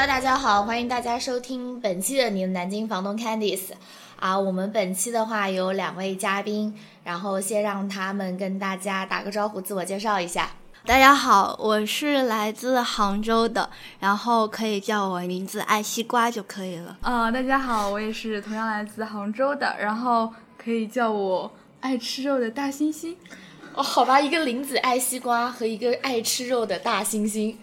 Hello，大家好，欢迎大家收听本期的你的南京房东 Candice。啊，我们本期的话有两位嘉宾，然后先让他们跟大家打个招呼，自我介绍一下。大家好，我是来自杭州的，然后可以叫我名字爱西瓜就可以了。啊，大家好，我也是同样来自杭州的，然后可以叫我爱吃肉的大猩猩。哦，好吧，一个林子爱西瓜和一个爱吃肉的大猩猩。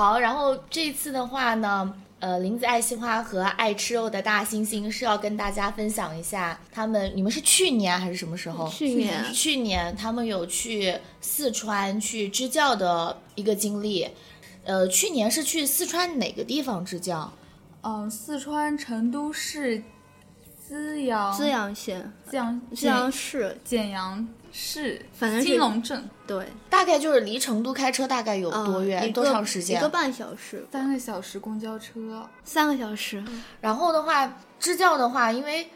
好，然后这次的话呢，呃，林子爱西花和爱吃肉的大猩猩是要跟大家分享一下他们，你们是去年还是什么时候？去年，去年他们有去四川去支教的一个经历。呃，去年是去四川哪个地方支教？嗯，四川成都市资阳资阳县资阳资阳市简阳。市，反正金龙镇，对，大概就是离成都开车大概有多远？多长时间？一个半小时，三个小时公交车，三个小时。然后的话，支教的话，因为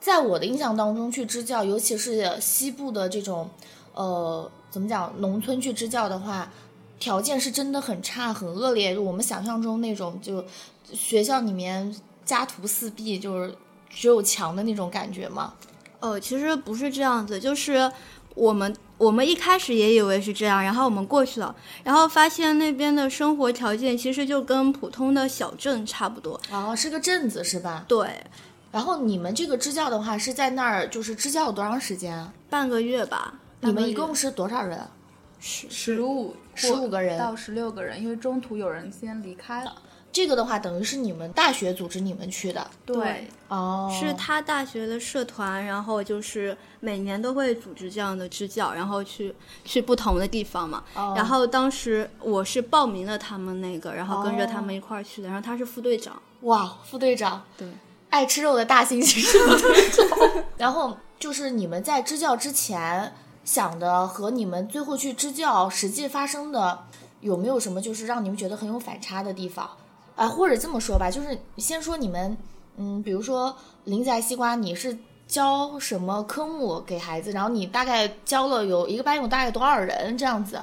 在我的印象当中，去支教，尤其是西部的这种，呃，怎么讲，农村去支教的话，条件是真的很差，很恶劣。就我们想象中那种，就学校里面家徒四壁，就是只有墙的那种感觉吗？呃，其实不是这样子，就是我们我们一开始也以为是这样，然后我们过去了，然后发现那边的生活条件其实就跟普通的小镇差不多。哦，是个镇子是吧？对。然后你们这个支教的话是在那儿，就是支教多长时间？半个月吧。你们一共是多少人？十十五十五个人到十六个人，因为中途有人先离开了。这个的话，等于是你们大学组织你们去的，对，哦，是他大学的社团，然后就是每年都会组织这样的支教，然后去去不同的地方嘛。然后当时我是报名了他们那个，然后跟着他们一块儿去的。然后他是副队长，哇，副队长，对，爱吃肉的大猩猩是副队长。然后就是你们在支教之前想的和你们最后去支教实际发生的有没有什么就是让你们觉得很有反差的地方？啊，或者这么说吧，就是先说你们，嗯，比如说林仔西瓜，你是教什么科目给孩子？然后你大概教了有一个班有大概多少人这样子？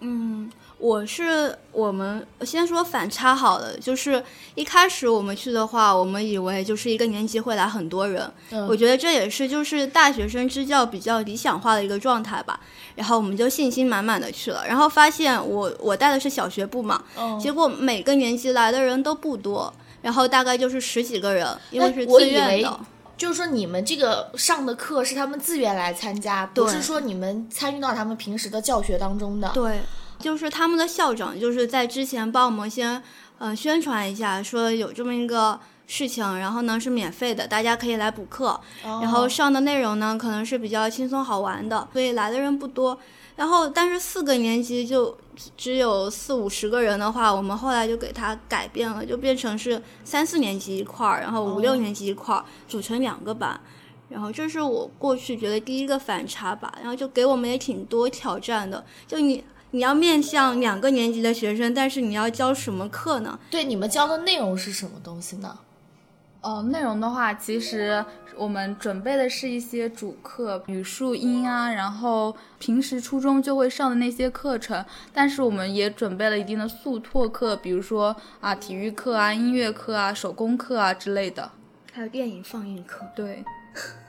嗯。我是我们先说反差好了，就是一开始我们去的话，我们以为就是一个年级会来很多人，我觉得这也是就是大学生支教比较理想化的一个状态吧。然后我们就信心满满的去了，然后发现我我带的是小学部嘛，结果每个年级来的人都不多，然后大概就是十几个人，因为是自愿的。就是说你们这个上的课是他们自愿来参加，不是说你们参与到他们平时的教学当中的。对。就是他们的校长，就是在之前帮我们先，呃，宣传一下，说有这么一个事情，然后呢是免费的，大家可以来补课，然后上的内容呢可能是比较轻松好玩的，所以来的人不多。然后但是四个年级就只有四五十个人的话，我们后来就给他改变了，就变成是三四年级一块儿，然后五六年级一块儿，组成两个班。然后这是我过去觉得第一个反差吧，然后就给我们也挺多挑战的，就你。你要面向两个年级的学生，但是你要教什么课呢？对，你们教的内容是什么东西呢？哦，内容的话，其实我们准备的是一些主课，语数英啊，然后平时初中就会上的那些课程，但是我们也准备了一定的速拓课，比如说啊，体育课啊，音乐课啊，手工课啊之类的，还有电影放映课。对。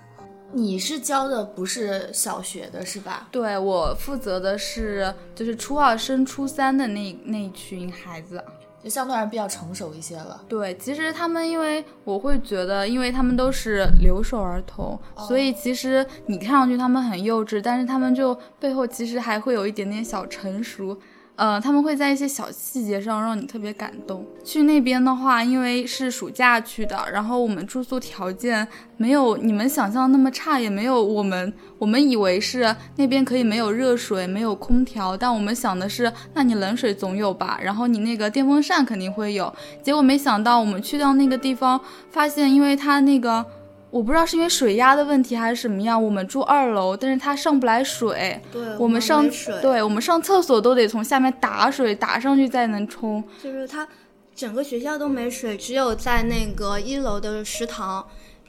你是教的不是小学的是吧？对我负责的是就是初二升初三的那那群孩子，就相对而言比较成熟一些了。对，其实他们因为我会觉得，因为他们都是留守儿童，所以其实你看上去他们很幼稚，但是他们就背后其实还会有一点点小成熟。呃，他们会在一些小细节上让你特别感动。去那边的话，因为是暑假去的，然后我们住宿条件没有你们想象那么差，也没有我们我们以为是那边可以没有热水、没有空调，但我们想的是，那你冷水总有吧，然后你那个电风扇肯定会有。结果没想到我们去到那个地方，发现因为它那个。我不知道是因为水压的问题还是什么样，我们住二楼，但是它上不来水。对，我们上水，对我们上厕所都得从下面打水打上去再能冲。就是它整个学校都没水，只有在那个一楼的食堂，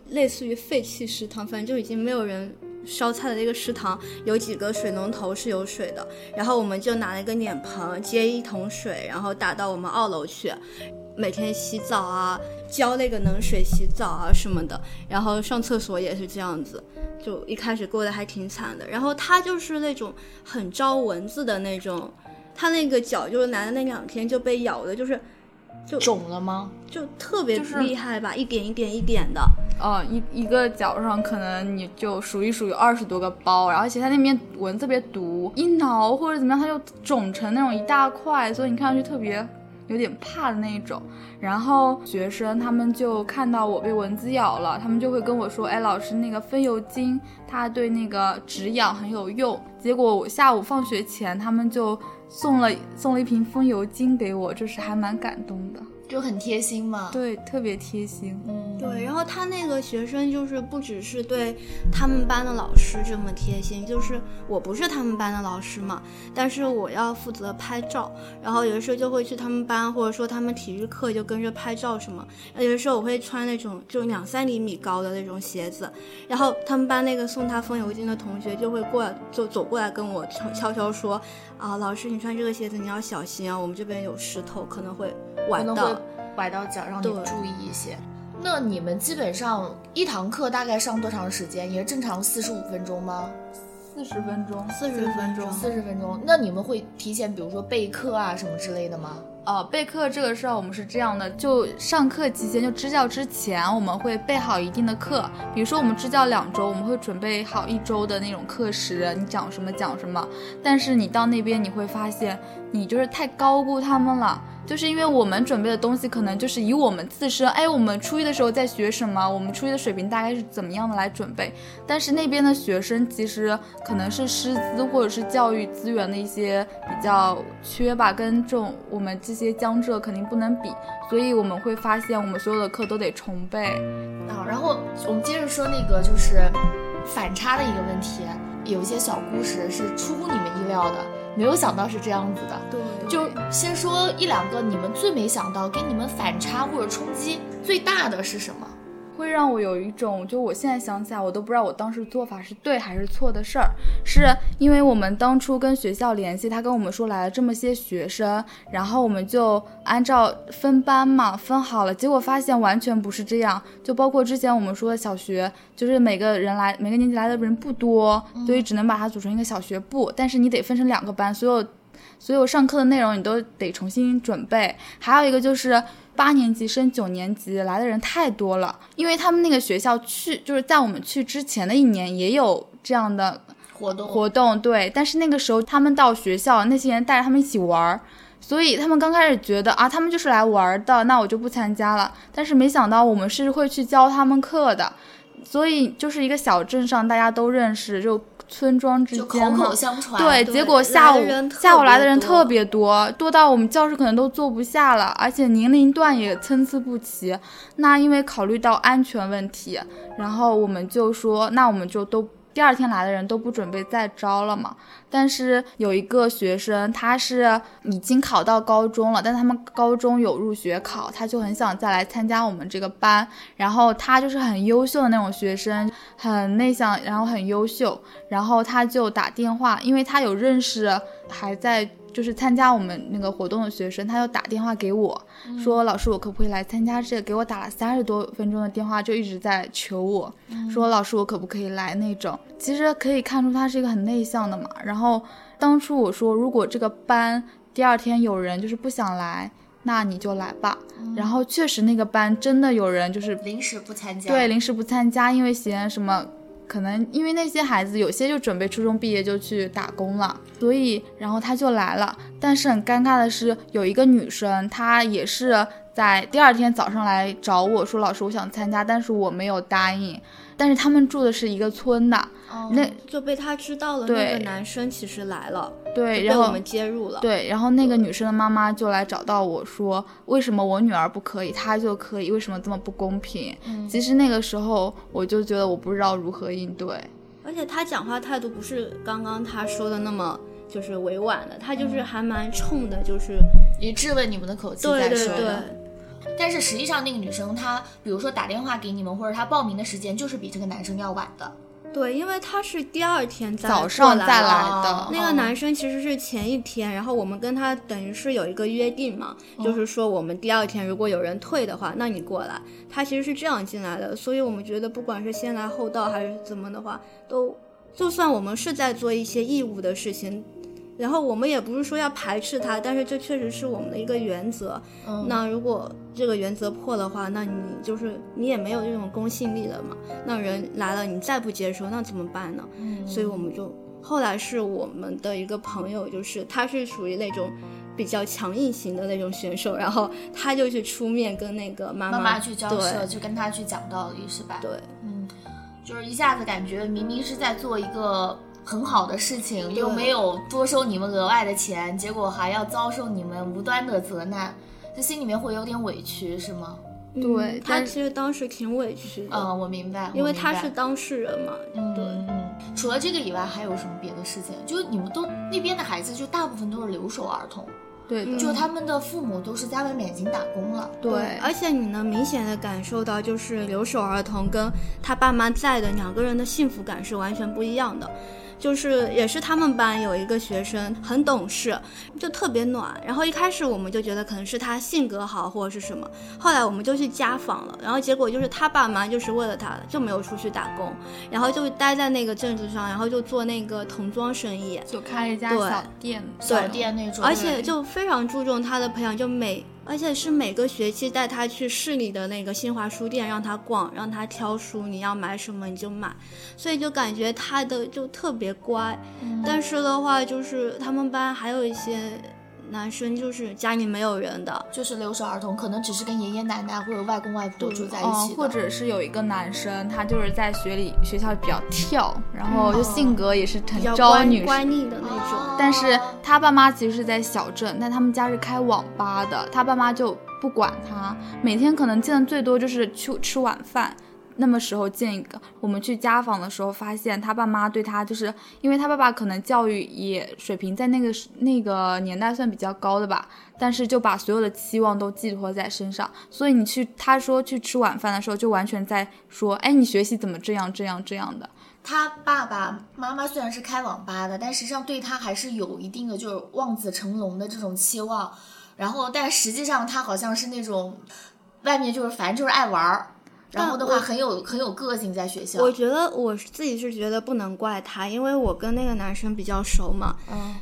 类似于废弃食堂，反正就已经没有人烧菜的那个食堂，有几个水龙头是有水的。然后我们就拿了一个脸盆接一桶水，然后打到我们二楼去。每天洗澡啊，浇那个冷水洗澡啊什么的，然后上厕所也是这样子，就一开始过得还挺惨的。然后他就是那种很招蚊子的那种，他那个脚就是来的那两天就被咬的，就是就肿了吗？就特别厉害吧，一点一点一点的。哦，一一个脚上可能你就数一数有二十多个包，然后而且它那边蚊子特别毒，一挠或者怎么样，它就肿成那种一大块，所以你看上去特别有点怕的那一种。然后学生他们就看到我被蚊子咬了，他们就会跟我说：“哎，老师，那个风油精它对那个止痒很有用。”结果我下午放学前，他们就送了送了一瓶风油精给我，就是还蛮感动的。就很贴心嘛。对，特别贴心。嗯，对，然后他那个学生就是不只是对他们班的老师这么贴心，就是我不是他们班的老师嘛，但是我要负责拍照，然后有的时候就会去他们班，或者说他们体育课就跟着拍照什么。有的时候我会穿那种就两三厘米高的那种鞋子，然后他们班那个送他风油精的同学就会过来，就走过来跟我悄悄悄说啊，老师你穿这个鞋子你要小心啊，我们这边有石头，可能会崴到。崴到脚，让你对注意一些。那你们基本上一堂课大概上多长时间？也是正常四十五分钟吗？四十分钟，四十分钟四十分钟。那你们会提前，比如说备课啊什么之类的吗？呃，备课这个事儿我们是这样的，就上课期间，就支教之前，我们会备好一定的课。比如说我们支教两周，我们会准备好一周的那种课时，你讲什么讲什么。但是你到那边你会发现，你就是太高估他们了。就是因为我们准备的东西可能就是以我们自身，哎，我们初一的时候在学什么，我们初一的水平大概是怎么样的来准备。但是那边的学生其实可能是师资或者是教育资源的一些比较缺吧，跟这种我们这些江浙肯定不能比，所以我们会发现我们所有的课都得重背。啊，然后我们接着说那个就是反差的一个问题，有一些小故事是出乎你们意料的，没有想到是这样子的。对，就先说一两个你们最没想到，给你们反差或者冲击最大的是什么？会让我有一种，就我现在想起来，我都不知道我当时做法是对还是错的事儿，是因为我们当初跟学校联系，他跟我们说来了这么些学生，然后我们就按照分班嘛分好了，结果发现完全不是这样，就包括之前我们说的小学，就是每个人来每个年级来的人不多，所以只能把它组成一个小学部，但是你得分成两个班，所有所有上课的内容你都得重新准备。还有一个就是八年级升九年级来的人太多了，因为他们那个学校去就是在我们去之前的一年也有这样的活动活动，对，但是那个时候他们到学校，那些人带着他们一起玩儿。所以他们刚开始觉得啊，他们就是来玩的，那我就不参加了。但是没想到我们是会去教他们课的，所以就是一个小镇上大家都认识，就村庄之间嘛口口相传。对，对结果下午下午来的人特别多，多到我们教室可能都坐不下了，而且年龄段也参差不齐。那因为考虑到安全问题，然后我们就说，那我们就都第二天来的人都不准备再招了嘛。但是有一个学生，他是已经考到高中了，但他们高中有入学考，他就很想再来参加我们这个班。然后他就是很优秀的那种学生，很内向，然后很优秀。然后他就打电话，因为他有认识还在就是参加我们那个活动的学生，他就打电话给我，说老师我可不可以来参加这个？给我打了三十多分钟的电话，就一直在求我，说老师我可不可以来那种。其实可以看出他是一个很内向的嘛。然后当初我说，如果这个班第二天有人就是不想来，那你就来吧。然后确实那个班真的有人就是临时不参加。对，临时不参加，因为嫌什么，可能因为那些孩子有些就准备初中毕业就去打工了，所以然后他就来了。但是很尴尬的是，有一个女生，她也是在第二天早上来找我说，老师我想参加，但是我没有答应。但是他们住的是一个村的，哦那就被他知道了，那个男生其实来了，对，然后就被我们接入了。对，然后那个女生的妈妈就来找到我说，为什么我女儿不可以，她就可以，为什么这么不公平？嗯其实那个时候我就觉得我不知道如何应对。而且他讲话态度不是刚刚他说的那么就是委婉的，他就是还蛮冲的，就是以质问你们的口气在说的。对但是实际上，那个女生她，比如说打电话给你们，或者她报名的时间，就是比这个男生要晚的。对，因为他是第二天再早上再来来的哦。那个男生其实是前一天，然后我们跟他等于是有一个约定嘛，就是说我们第二天如果有人退的话，那你过来。他其实是这样进来的，所以我们觉得不管是先来后到还是怎么的话，都就算我们是在做一些义务的事情。然后我们也不是说要排斥他，但是这确实是我们的一个原则。嗯那如果这个原则破的话，那你就是你也没有这种公信力了嘛。那人来了，你再不接受，那怎么办呢？嗯所以我们就后来是我们的一个朋友，就是他是属于那种比较强硬型的那种选手，然后他就去出面跟那个妈妈妈去交涉，对去跟他去讲道理，是吧？对，嗯，就是一下子感觉明明是在做一个很好的事情，又没有多收你们额外的钱，结果还要遭受你们无端的责难，他心里面会有点委屈，是吗？嗯对他其实当时挺委屈的，嗯，我明白，因为他是当事人嘛。对嗯嗯，除了这个以外，还有什么别的事情？就你们都那边的孩子，就大部分都是留守儿童，对，就他们的父母都是在外面已经打工了。对，而且你能明显的感受到，就是留守儿童跟他爸妈在的两个人的幸福感是完全不一样的。就是也是他们班有一个学生很懂事，就特别暖。然后一开始我们就觉得可能是他性格好或者是什么，后来我们就去家访了，然后结果就是他爸妈就是为了他就没有出去打工，然后就待在那个镇子上，然后就做那个童装生意。就开了一家对小店，小店那种，而且就非常注重他的培养，就每而且是每个学期带他去市里的那个新华书店让他逛，让他挑书，你要买什么你就买，所以就感觉他的就特别乖。但是的话，就是他们班还有一些男生，就是家里没有人的，就是留守儿童，可能只是跟爷爷奶奶或者外公外婆住在一起哦的，，或者是有一个男生，他就是在学里学校比较跳，然后就性格也是很招女生。乖逆的那种。哦但是他爸妈其实是在小镇，但他们家是开网吧的，他爸妈就不管他，每天可能见的最多就是去吃晚饭。那么时候见一个，我们去家访的时候发现他爸妈对他就是，因为他爸爸可能教育也水平在那个那个年代算比较高的吧，但是就把所有的期望都寄托在身上，所以你去他说去吃晚饭的时候，就完全在说，哎，你学习怎么这样这样这样的，他爸爸妈妈虽然是开网吧的，但实际上对他还是有一定的就是望子成龙的这种期望。然后，但实际上他好像是那种外面就是反正就是爱玩儿，然后的话很有很有个性在学校。我觉得我自己是觉得不能怪他，因为我跟那个男生比较熟嘛，嗯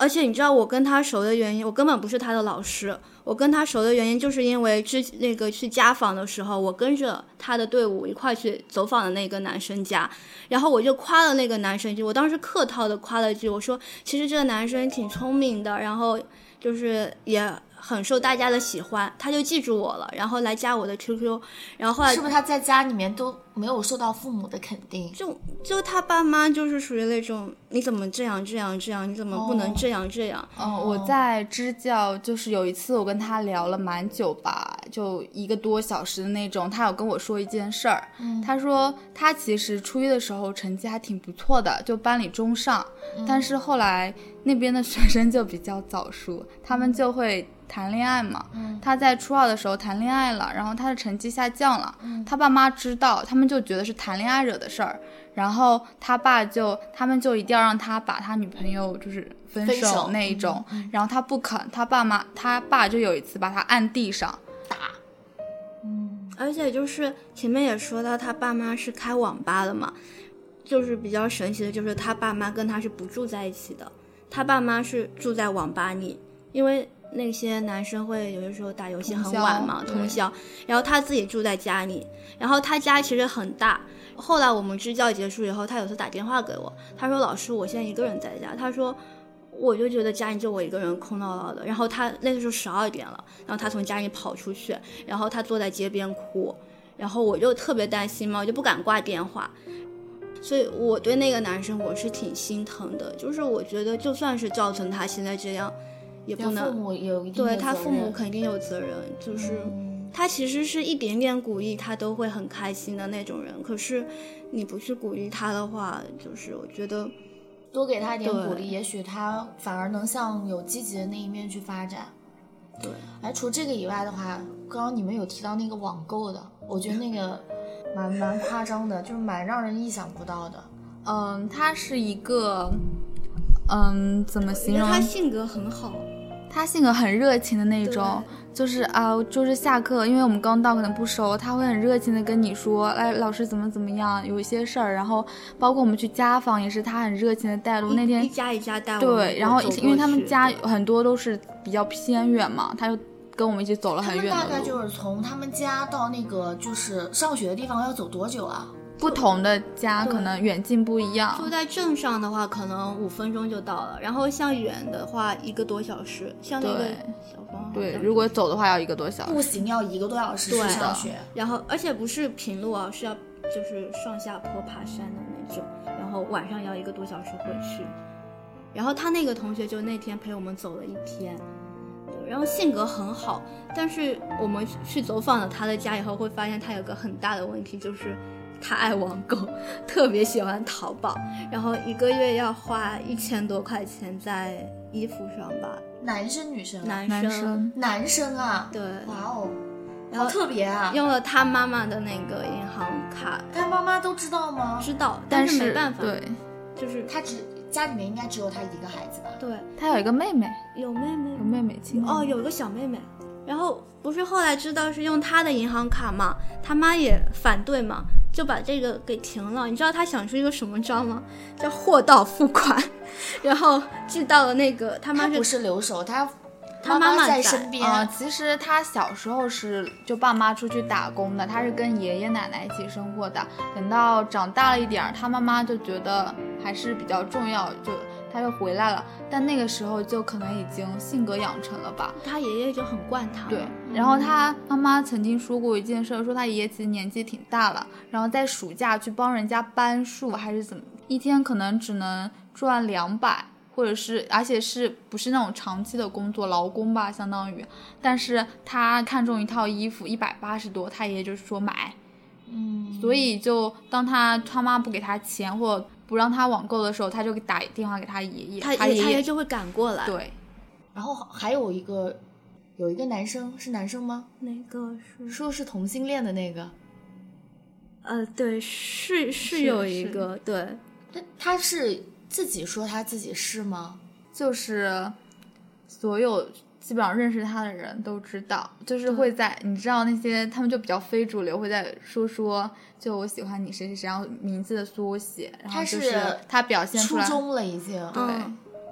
而且你知道我跟他熟的原因，我根本不是他的老师。我跟他熟的原因，就是因为之那个去家访的时候，我跟着他的队伍一块去走访的那个男生家，然后我就夸了那个男生一句，我当时客套的夸了一句，我说其实这个男生挺聪明的，然后就是也很受大家的喜欢，他就记住我了，然后来加我的 QQ，然后后来是不是他在家里面都没有受到父母的肯定？就就他爸妈就是属于那种你怎么这样这样这样，你怎么不能哦这样这样？嗯，我在支教，就是有一次我跟他聊了蛮久吧，就一个多小时的那种。他有跟我说一件事儿，他说他其实初一的时候成绩还挺不错的，就班里中上，但是后来那边的学生就比较早熟，他们就会谈恋爱嘛。他在初二的时候谈恋爱了，然后他的成绩下降了，他爸妈知道，他们就觉得是谈恋爱惹的事儿，然后他爸就他们就一定要让他把他女朋友就是分手那一种，然后他不肯，他爸妈他爸就有一次把他按地上打，嗯，而且就是前面也说到他爸妈是开网吧的嘛，就是比较神奇的，就是他爸妈跟他是不住在一起的，他爸妈是住在网吧里，因为那些男生会有的时候打游戏很晚嘛，通宵通宵，然后他自己住在家里，然后他家其实很大。后来我们支教结束以后，他有次打电话给我，他说：“老师，我现在一个人在家。”他说。我就觉得家里就我一个人空落落的，然后他那个时候十二点了，然后他从家里跑出去，然后他坐在街边哭，然后我就特别担心嘛，我就不敢挂电话，所以我对那个男生我是挺心疼的，就是我觉得就算是造成他现在这样，也不父能母有一定对他父母肯定有责任，就是嗯他其实是一点点鼓励他都会很开心的那种人，可是你不去鼓励他的话，就是我觉得多给他一点鼓励，也许他反而能向有积极的那一面去发展。对，哎，除这个以外的话，刚刚你们有提到那个网购的，我觉得那个 蛮蛮夸张的，就是蛮让人意想不到的。嗯，他是一个，嗯，怎么形容？他性格很好，他性格很热情的那种。就是啊，就是下课，因为我们刚到，可能不熟，他会很热情的跟你说，哎，老师怎么怎么样，有一些事儿。然后包括我们去家访，也是他很热情的带路。那天一家一家带。对，然后因为他们家很多都是比较偏远嘛，他就跟我们一起走了很远的路。大概就是从他们家到那个就是上学的地方要走多久啊？不同的家可能远近不一样。住在镇上的话，可能五分钟就到了。然后像远的话，一个多小时。像那个小光，对，如果走的话要一个多小时。步行要一个多小时去上学。然后，而且不是平路啊，是要就是上下坡爬山的那种。然后晚上要一个多小时回去。然后他那个同学就那天陪我们走了一天，然后性格很好。但是我们去走访了他的家以后，会发现他有个很大的问题，就是。他爱网购，特别喜欢淘宝，然后一个月要花一千多块钱在衣服上吧。男生女生？男生。男生啊？对。哇哦，然后特别啊！用了他妈妈的那个银行卡。他妈妈都知道吗？知道，但是没办法。对，就是他只家里面应该只有他一个孩子吧？对，他有一个妹妹。有妹妹？有妹妹亲。哦，有个小妹妹。然后不是后来知道是用他的银行卡嘛？他妈也反对嘛？就把这个给停了，你知道他想出一个什么招吗？叫货到付款，然后寄到了那个他妈不是留守，他他妈妈在身边啊。其实他小时候是就爸妈出去打工的，他是跟爷爷奶奶一起生活的。等到长大了一点，他妈妈就觉得还是比较重要，就。他又回来了，但那个时候就可能已经性格养成了吧。他爷爷就很惯他。对，然后他妈妈曾经说过一件事，说他爷爷其实年纪挺大了，然后在暑假去帮人家搬树还是怎么，一天可能只能赚两百，或者是而且是不是那种长期的工作劳工吧，相当于。但是他看中一套衣服一百八十多，他爷爷就是说买，嗯，所以就当他他妈不给他钱或。不让他网购的时候，他就打电话给他爷爷，他爷爷就会赶过来。对，然后还有一个，有一个男生是男生吗？那个是说是同性恋的那个？呃，对，是是有一个，对，他他是自己说他自己是吗？就是所有。基本上认识他的人都知道，就是会在你知道那些他们就比较非主流，会在说说就我喜欢你谁谁谁，然后名字的缩写，然后就是他表现出来初中了已经，对，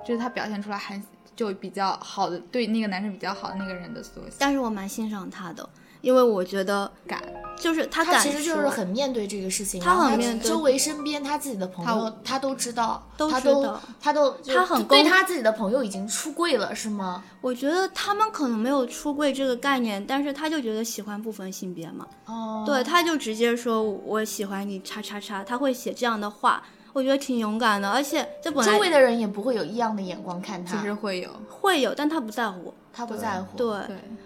就是他表现出来还就比较好的对那个男生比较好的那个人的缩写。但是我蛮欣赏他的。因为我觉得敢，就是他敢，其实就是很面对这个事情。他很面对周围身边他自己的朋友，他都知道，都知道，他都他很对他自己的朋友已经出柜了，是吗？我觉得他们可能没有出柜这个概念，但是他就觉得喜欢不分性别嘛。哦，对，他就直接说我喜欢你叉叉叉，他会写这样的话。我觉得挺勇敢的，而且这本来周围的人也不会有异样的眼光看他。其实会有，会有，但他不在乎，他不在乎。对，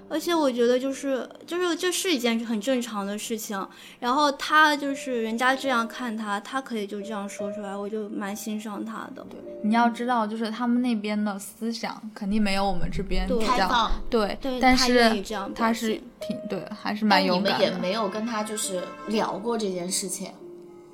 而且我觉得就是就是这是一件很正常的事情。然后他就是人家这样看他，他可以就这样说出来，我就蛮欣赏他的。对，你要知道，就是他们那边的思想肯定没有我们这边开放对，但是他是挺对，还是蛮勇敢的。你们也没有跟他就是聊过这件事情。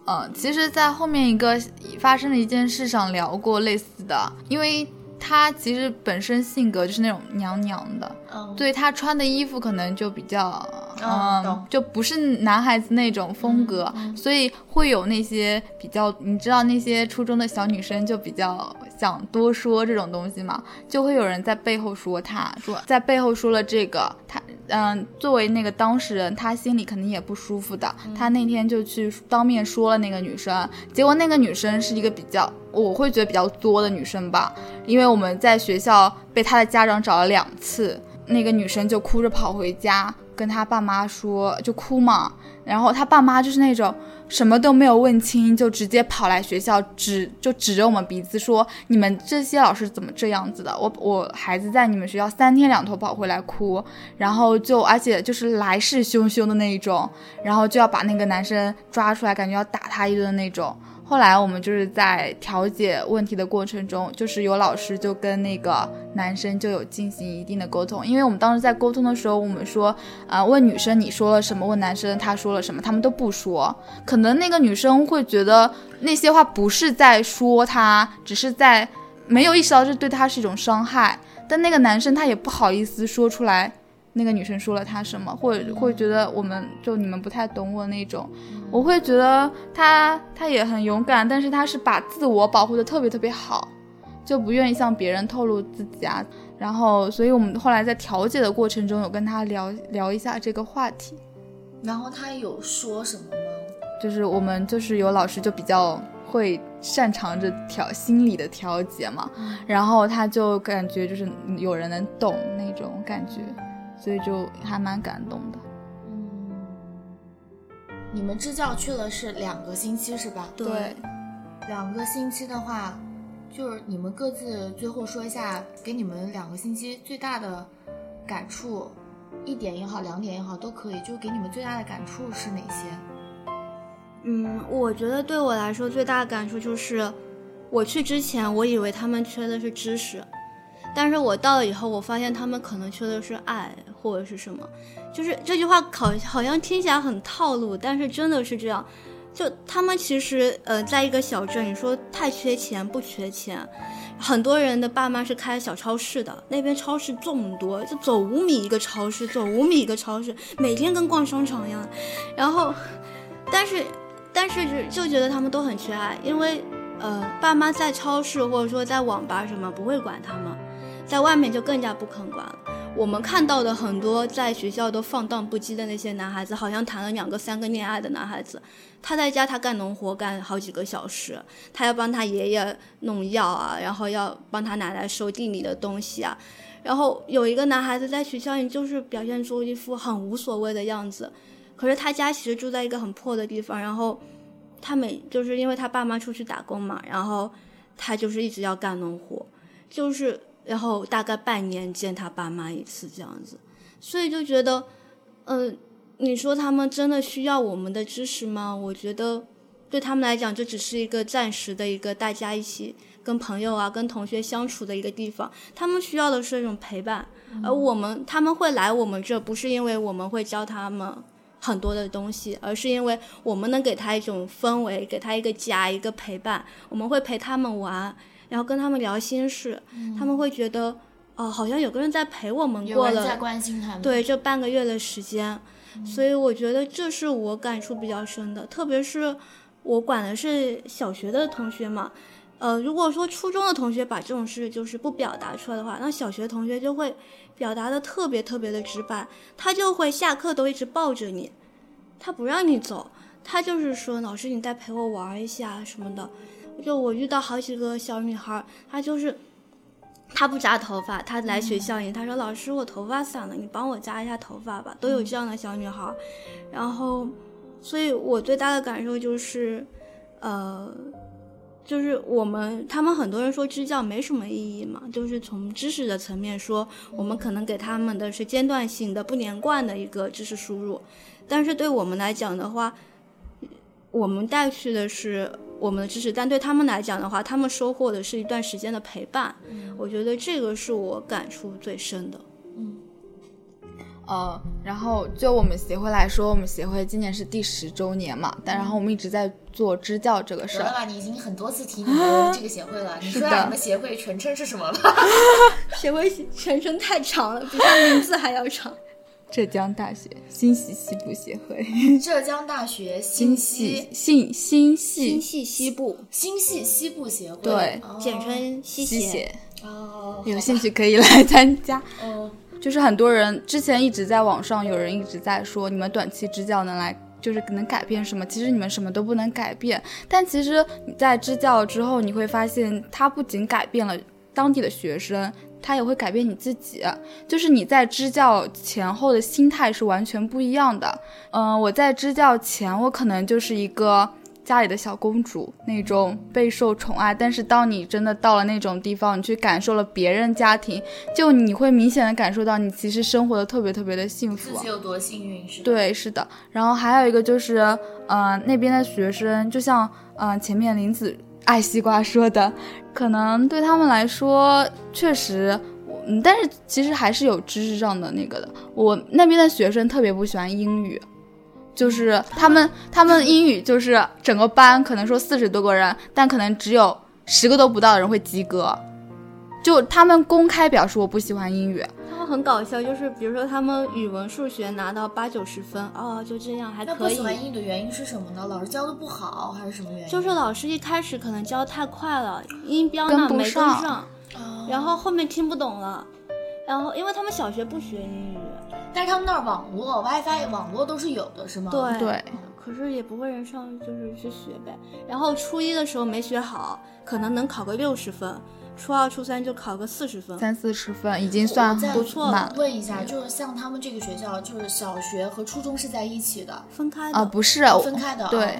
嗯，其实，在后面一个发生的一件事上聊过类似的，因为他其实本身性格就是那种娘娘的，嗯，对他穿的衣服可能就比较，嗯，就不是男孩子那种风格，所以会有那些比较，你知道那些初中的小女生就比较想多说这种东西嘛，就会有人在背后说他，说在背后说了这个他。嗯，作为那个当事人，他心里肯定也不舒服的。他那天就去当面说了那个女生，结果那个女生是一个比较，我会觉得比较作的女生吧。因为我们在学校被他的家长找了两次，那个女生就哭着跑回家，跟他爸妈说，就哭嘛。然后他爸妈就是那种。什么都没有问清，就直接跑来学校指就指着我们鼻子说：“你们这些老师怎么这样子的？我我孩子在你们学校三天两头跑回来哭，然后就而且就是来势汹汹的那一种，然后就要把那个男生抓出来，感觉要打他一顿那种。后来我们就是在调解问题的过程中，就是有老师就跟那个男生就有进行一定的沟通，因为我们当时在沟通的时候，我们说，啊，问女生你说了什么，问男生他说了什么，他们都不说，可能那个女生会觉得那些话不是在说他，只是在没有意识到这对他是一种伤害，但那个男生他也不好意思说出来。那个女生说了他什么，或者会觉得我们就你们不太懂我那种，我会觉得他他也很勇敢，但是他是把自我保护的特别特别好，就不愿意向别人透露自己啊。然后，所以我们后来在调解的过程中有跟他聊聊一下这个话题。然后他有说什么吗？就是我们就是有老师就比较会擅长着调心理的调节嘛，然后他就感觉就是有人能懂那种感觉。所以就还蛮感动的。嗯，你们支教去了是两个星期是吧？对，两个星期的话，就是你们各自最后说一下，给你们两个星期最大的感触，一点也好，两点也好都可以，就给你们最大的感触是哪些？嗯，我觉得对我来说最大的感触就是，我去之前我以为他们缺的是知识。但是我到了以后，我发现他们可能缺的是爱或者是什么，就是这句话好好像听起来很套路，但是真的是这样。就他们其实呃，在一个小镇，你说太缺钱不缺钱，很多人的爸妈是开小超市的，那边超市众多，就走五米一个超市，走五米一个超市，每天跟逛商场一样。然后，但是但是就就觉得他们都很缺爱，因为呃，爸妈在超市或者说在网吧什么不会管他们。在外面就更加不肯管了。我们看到的很多在学校都放荡不羁的那些男孩子，好像谈了两个、三个恋爱的男孩子，他在家他干农活干好几个小时，他要帮他爷爷弄药啊，然后要帮他奶奶收地里的东西啊。然后有一个男孩子在学校里就是表现出一副很无所谓的样子，可是他家其实住在一个很破的地方，然后他每就是因为他爸妈出去打工嘛，然后他就是一直要干农活，就是。然后大概半年见他爸妈一次这样子，所以就觉得，嗯，你说他们真的需要我们的支持吗？我觉得对他们来讲，这只是一个暂时的一个大家一起跟朋友啊、跟同学相处的一个地方。他们需要的是一种陪伴，而我们他们会来我们这，不是因为我们会教他们很多的东西，而是因为我们能给他一种氛围，给他一个家，一个陪伴。我们会陪他们玩。然后跟他们聊心事，他们会觉得，哦，好像有个人在陪我们过了，在关心他们。对，这半个月的时间，所以我觉得这是我感触比较深的。特别是我管的是小学的同学嘛，呃，如果说初中的同学把这种事就是不表达出来的话，那小学同学就会表达的特别特别的直白，他就会下课都一直抱着你，他不让你走，他就是说老师你再陪我玩一下什么的。就我遇到好几个小女孩，她就是，她不扎头发，她来学校里，她说老师我头发散了，你帮我扎一下头发吧，都有这样的小女孩。然后，所以我最大的感受就是，呃，就是我们他们很多人说支教没什么意义嘛，就是从知识的层面说，我们可能给他们的是间断性的、不连贯的一个知识输入，但是对我们来讲的话，我们带去的是。我们的知识，但对他们来讲的话，他们收获的是一段时间的陪伴。我觉得这个是我感触最深的。嗯，呃，然后就我们协会来说，我们协会今年是第十周年嘛，但然后我们一直在做支教这个事儿。你已经很多次提你们这个协会了，你说下你们协会全称是什么吧？协会全称太长了，比他名字还要长。浙江大学新系西部协会，浙江大学新系新新系新系西部新系西部协会，对，简称西协。哦，有兴趣可以来参加。哦，就是很多人之前一直在网上，有人一直在说，你们短期支教能来，就是能改变什么？其实你们什么都不能改变。但其实你在支教之后，你会发现，它不仅改变了当地的学生。它也会改变你自己，就是你在支教前后的心态是完全不一样的。嗯，我在支教前，我可能就是一个家里的小公主那种备受宠爱，但是当你真的到了那种地方，你去感受了别人家庭，就你会明显的感受到你其实生活的特别特别的幸福。自己有多幸运是？对，是的。然后还有一个就是，嗯，那边的学生，就像嗯前面林子爱西瓜说的，可能对他们来说确实，嗯，但是其实还是有知识上的那个的。我那边的学生特别不喜欢英语。就是他们，他们英语就是整个班可能说四十多个人，但可能只有十个都不到的人会及格。就他们公开表示我不喜欢英语，他们很搞笑，就是比如说他们语文、数学拿到八九十分，哦，就这样还可以。不喜欢英语的原因是什么呢？老师教的不好还是什么原因？就是老师一开始可能教太快了，音标呢没跟上，然后后面听不懂了。然后因为他们小学不学英语。但是他们那儿网络 WiFi 网络都是有的，是吗？对对。可是也不会人上，就是去学呗。然后初一的时候没学好，可能能考个六十分；初二、初三就考个四十分，三四十分已经算不错了。问一下，就是像他们这个学校，就是小学和初中是在一起的，分开的啊？不是，分开的。对。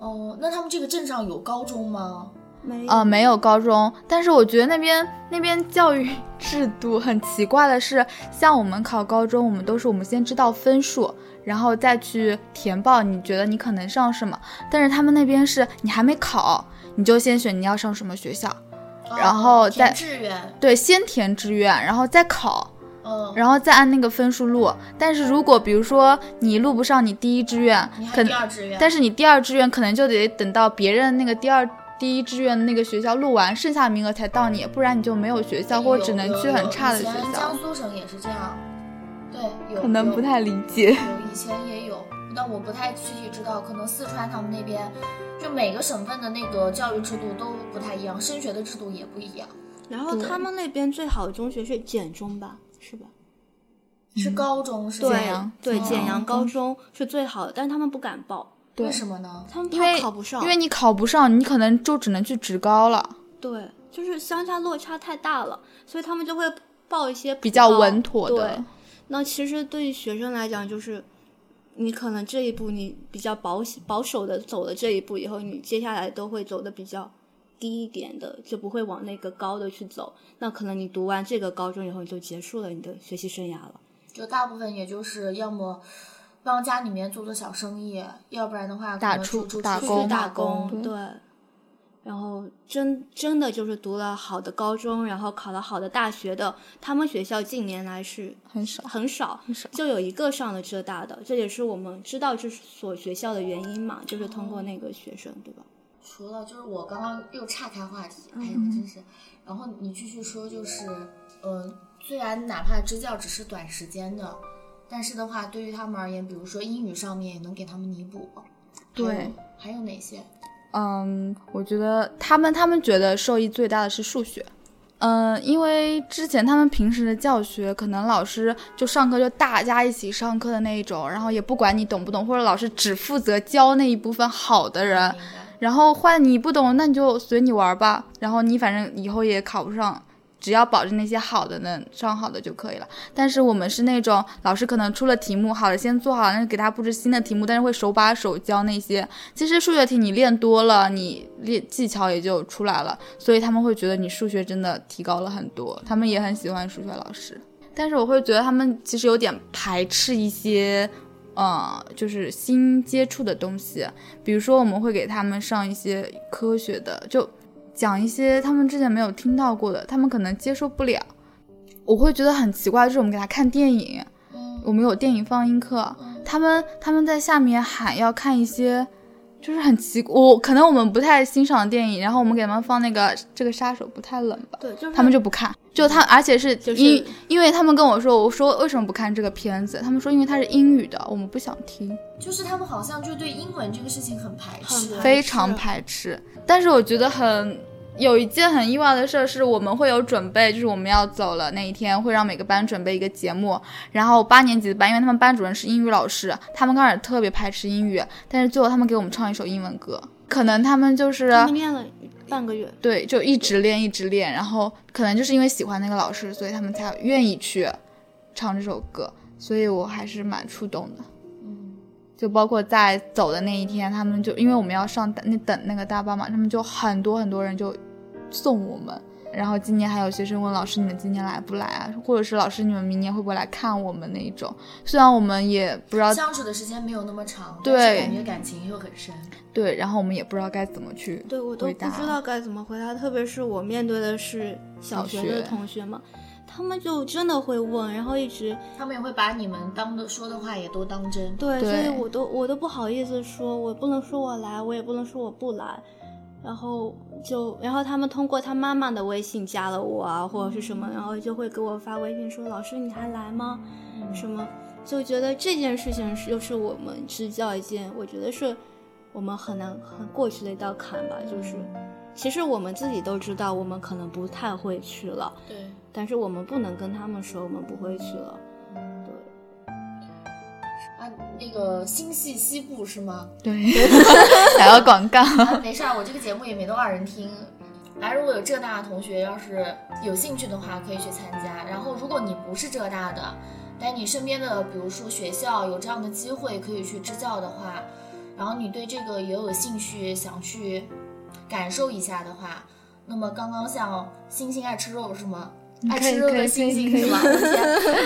哦，那他们这个镇上有高中吗？没呃，没有高中，但是我觉得那边那边教育 制度很奇怪的是，像我们考高中，我们都是我们先知道分数，然后再去填报，你觉得你可能上什么？但是他们那边是你还没考，你就先选你要上什么学校，然后再志愿，对，先填志愿，然后再考，嗯，然后再按那个分数录。但是如果比如说你录不上你第一志愿，可能，但是你第二志愿可能就得等到别人那个第二。第一志愿的那个学校录完，剩下名额才到你，不然你就没有学校，或者只能去很差的学校。江苏省也是这样，对，可能不太理解。有以前也有，但我不太具体知道。可能四川他们那边，就每个省份的那个教育制度都不太一样，升学的制度也不一样。然后他们那边最好的中学是简中吧？是吧？是高中是简阳对，简阳高中是最好的，但是他们不敢报。为什么呢？他们怕考不上，因为你考不上，你可能就只能去职高了。对，就是相差落差太大了，所以他们就会报一些比较稳妥的。对，那其实对于学生来讲，就是你可能这一步你比较保保守的走了这一步以后，你接下来都会走的比较低一点的，就不会往那个高的去走。那可能你读完这个高中以后，你就结束了你的学习生涯了。就大部分也就是要么。帮家里面做做小生意，要不然的话打出打工打工对。然后真真的就是读了好的高中，然后考了好的大学的，他们学校近年来是很少很少很少，就有一个上了浙大的，这也是我们知道这所学校的原因嘛，就是通过那个学生，对吧？除了就是我刚刚又岔开话题，哎呀真是，然后你继续说，就是嗯，虽然哪怕支教只是短时间的。但是的话，对于他们而言，比如说英语上面也能给他们弥补。对，还有哪些？嗯，我觉得他们他们觉得受益最大的是数学。嗯，因为之前他们平时的教学，可能老师就上课就大家一起上课的那一种，然后也不管你懂不懂，或者老师只负责教那一部分好的人，然后换你不懂，那你就随你玩吧，然后你反正以后也考不上。只要保证那些好的能上好的就可以了。但是我们是那种老师可能出了题目，好的先做好，那给他布置新的题目，但是会手把手教那些。其实数学题你练多了，你练技巧也就出来了，所以他们会觉得你数学真的提高了很多。他们也很喜欢数学老师，但是我会觉得他们其实有点排斥一些，呃，就是新接触的东西。比如说我们会给他们上一些科学的，就。讲一些他们之前没有听到过的，他们可能接受不了。我会觉得很奇怪，就是我们给他看电影，我们有电影放映课，他们他们在下面喊要看一些。就是很奇，我可能我们不太欣赏电影，然后我们给他们放那个这个杀手不太冷吧，对，就是他们就不看，就他，而且是因因为他们跟我说，我说为什么不看这个片子，他们说因为它是英语的，我们不想听，就是他们好像就对英文这个事情很排斥，非常排斥，但是我觉得很。有一件很意外的事是，我们会有准备，就是我们要走了那一天，会让每个班准备一个节目。然后八年级的班，因为他们班主任是英语老师，他们刚开始特别排斥英语，但是最后他们给我们唱一首英文歌。可能他们就是练了半个月，对，就一直练，一直练。然后可能就是因为喜欢那个老师，所以他们才愿意去唱这首歌。所以我还是蛮触动的。嗯，就包括在走的那一天，他们就因为我们要上那等那个大巴嘛，他们就很多很多人就送我们。然后今年还有学生问老师：“你们今年来不来啊？”或者是老师：“你们明年会不会来看我们？”那一种，虽然我们也不知道相处的时间没有那么长，对，感觉感情又很深。对，然后我们也不知道该怎么去对我都不知道该怎么回答，特别是我面对的是小学的同学嘛，他们就真的会问，然后一直他们也会把你们当的说的话也都当真。对，所以我都我都不好意思说，我不能说我来，我也不能说我不来。然后就，然后他们通过他妈妈的微信加了我啊，或者是什么，然后就会给我发微信说：“老师你还来吗？”什么，就觉得这件事情是又是我们支教一件，我觉得是我们很难很过去的一道坎吧。就是，其实我们自己都知道，我们可能不太会去了。对。但是我们不能跟他们说我们不会去了。对。啊那个星系西部是吗？对，打个广告。没事儿，我这个节目也没多少人听。来，如果有浙大的同学要是有兴趣的话，可以去参加。然后，如果你不是浙大的，但你身边的，比如说学校有这样的机会可以去支教的话，然后你对这个也有兴趣，想去感受一下的话，那么刚刚像星星爱吃肉是吗？爱吃肉的星星是吧？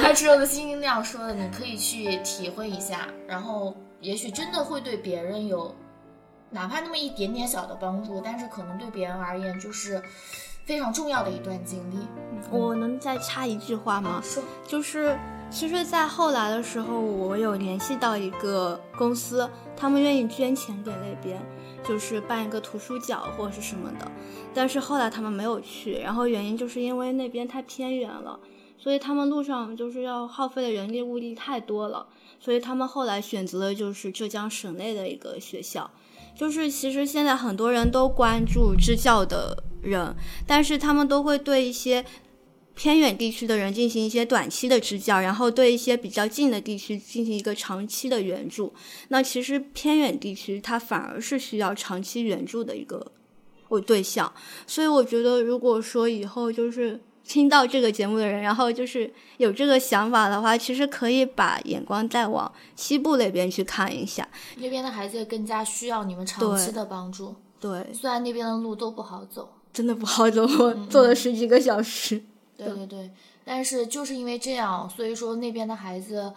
爱吃肉的星星那样说的，你可以去体会一下，然后也许真的会对别人有哪怕那么一点点小的帮助，但是可能对别人而言就是非常重要的一段经历。我能再插一句话吗？说，就是其实，在后来的时候，我有联系到一个公司，他们愿意捐钱给那边。就是办一个图书角或者是什么的，但是后来他们没有去，然后原因就是因为那边太偏远了，所以他们路上就是要耗费的人力物力太多了，所以他们后来选择了就是浙江省内的一个学校。就是其实现在很多人都关注支教的人，但是他们都会对一些。偏远地区的人进行一些短期的支教，然后对一些比较近的地区进行一个长期的援助。那其实偏远地区它反而是需要长期援助的一个我对象。所以我觉得，如果说以后就是听到这个节目的人，然后就是有这个想法的话，其实可以把眼光再往西部那边去看一下。那边的孩子更加需要你们长期的帮助。对，虽然那边的路都不好走，真的不好走，我坐了十几个小时。对对对，但是就是因为这样，所以说那边的孩子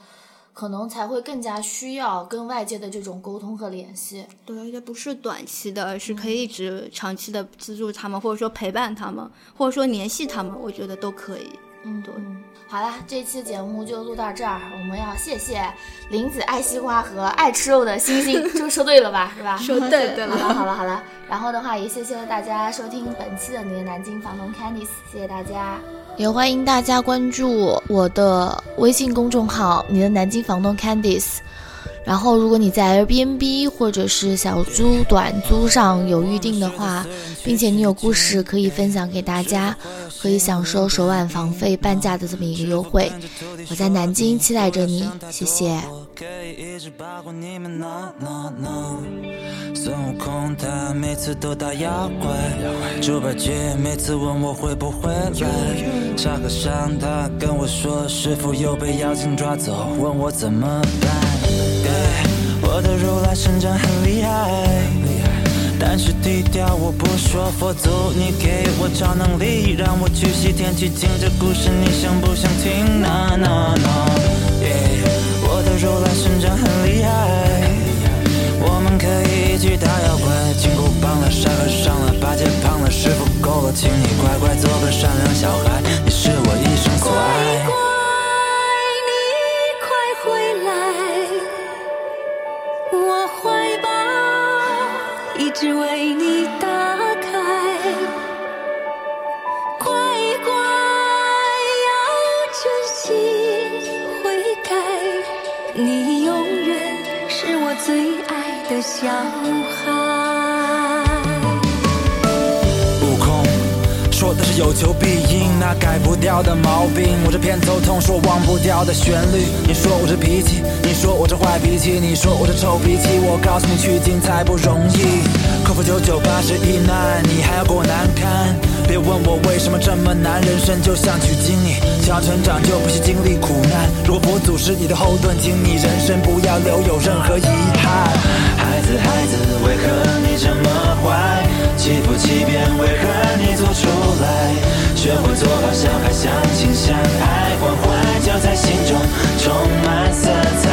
可能才会更加需要跟外界的这种沟通和联系。对，而且不是短期的，是可以一直长期的资助他们，或者说陪伴他们，或者说联系他们，我觉得都可以。嗯，对。好啦，这期节目就录到这儿，我们要谢谢林子爱西瓜和爱吃肉的星星，这个说对了吧？是吧？说对 对了。好了好了好了，然后的话也谢谢大家收听本期的你的南京房东 Candice，谢谢大家。也欢迎大家关注我的微信公众号“你的南京房东 Candice”。然后，如果你在 Airbnb 或者是小租、短租上有预定的话，并且你有故事可以分享给大家，可以享受首晚房费半价的这么一个优惠。我在南京期待着你，谢谢。孙悟空他每次都打妖怪，猪八戒每次问我会不会来，沙和尚他跟我说师傅又被妖精抓走，问我怎么办。我的如来神掌很厉害，但是低调我不说。佛祖，你给我超能力，让我去西天取经。这故事你想不想听？No No No，我的如来神掌很厉害，我们可以一起打妖怪。金箍棒了，沙和尚了，八戒胖了，师傅够了，请你乖乖做个善良小孩。有求必应那改不掉的毛病？我这偏头痛是我忘不掉的旋律你说我这脾气你说我这坏脾气你说我这臭脾气我告诉你取经才不容易。克服九九八十一难你还要给我难堪？别问我为什么这么难人生就像取经你想要成长就必须经历苦难。如果不是你的后盾请你人生不要留有任何遗憾。孩子孩子为何你这么坏。欺负欺骗，为何你做出来？学会做好小孩，相亲相爱，关怀就在心中，充满色彩。